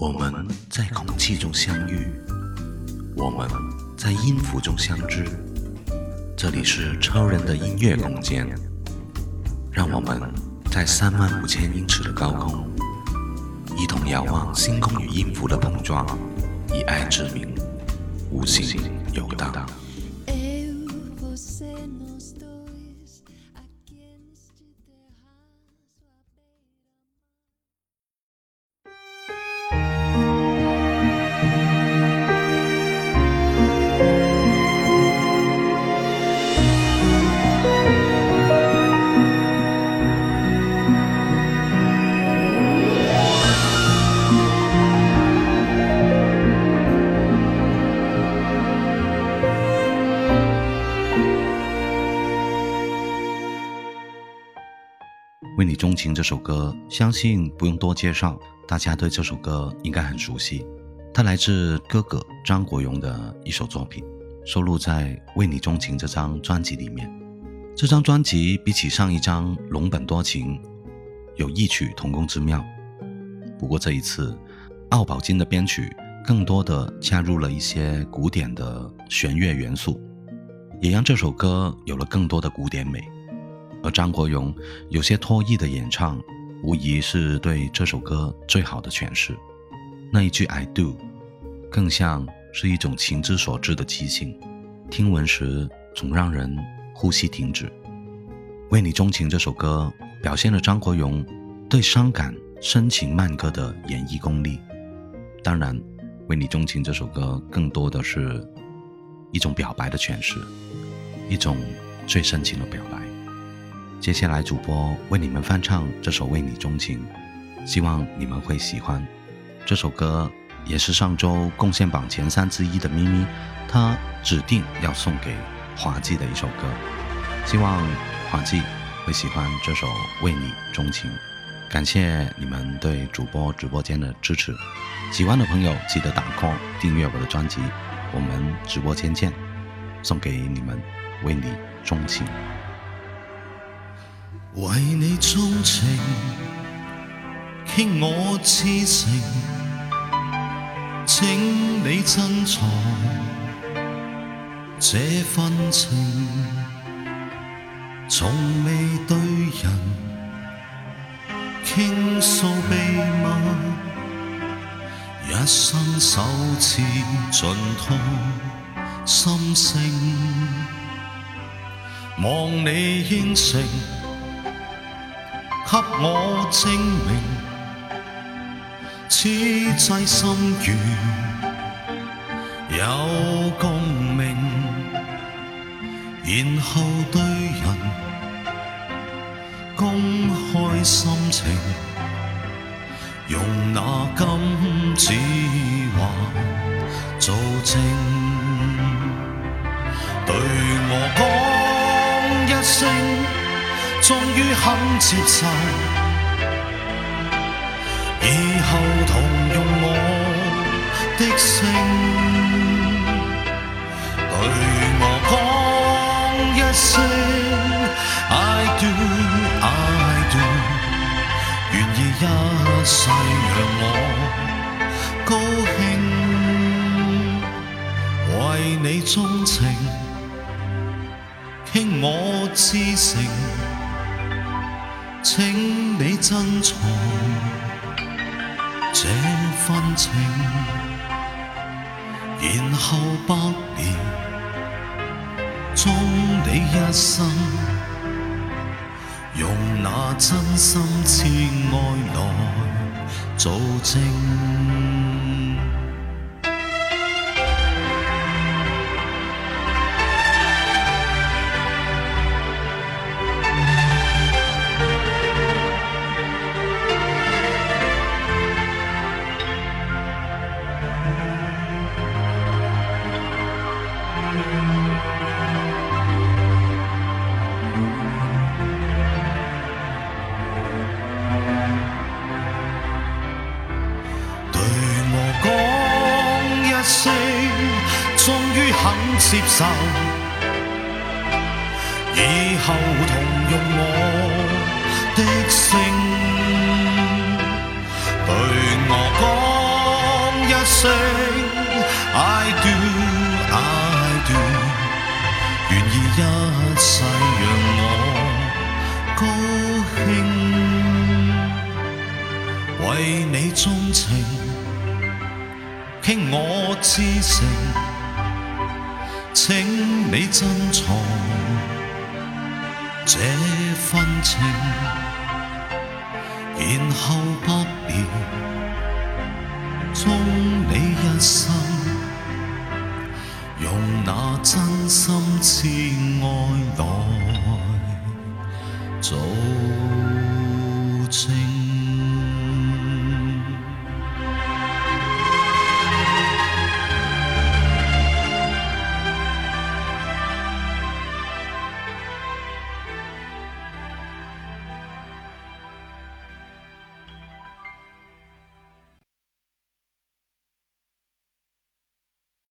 我们在空气中相遇，我们在音符中相知。这里是超人的音乐空间，让我们在三万五千英尺的高空，一同遥望星空与音符的碰撞，以爱之名，无形游荡。《钟情》这首歌，相信不用多介绍，大家对这首歌应该很熟悉。它来自哥哥张国荣的一首作品，收录在《为你钟情》这张专辑里面。这张专辑比起上一张《龙本多情》，有异曲同工之妙。不过这一次，奥宝金的编曲更多的加入了一些古典的弦乐元素，也让这首歌有了更多的古典美。而张国荣有些脱意的演唱，无疑是对这首歌最好的诠释。那一句 “I do”，更像是一种情之所至的即兴，听闻时总让人呼吸停止。《为你钟情》这首歌表现了张国荣对伤感深情慢歌的演绎功力。当然，《为你钟情》这首歌更多的是一种表白的诠释，一种最深情的表白。接下来，主播为你们翻唱这首《为你钟情》，希望你们会喜欢。这首歌也是上周贡献榜前三之一的咪咪，他指定要送给华记的一首歌，希望华记会喜欢这首《为你钟情》。感谢你们对主播直播间的支持，喜欢的朋友记得打 call、订阅我的专辑。我们直播间见！送给你们《为你钟情》。为你钟情，倾我痴情，请你珍藏这份情，从未对人倾诉秘密，一生首次尽吐心声，望你应承。给我证明，此际心愿有共鸣，然后对人公开心情，用那金指环做证，对我讲一声。终于肯接受，以后同用我的声，对我讲一声 I do I do，愿意一世让我高兴，为你钟情，倾我至诚。请你珍藏这份情，然后百年终你一生，用那真心痴爱来做证。声终于肯接受，以后同用我的心。痴情，请你珍藏这份情，然后百年终你一生，用那真心痴爱来做。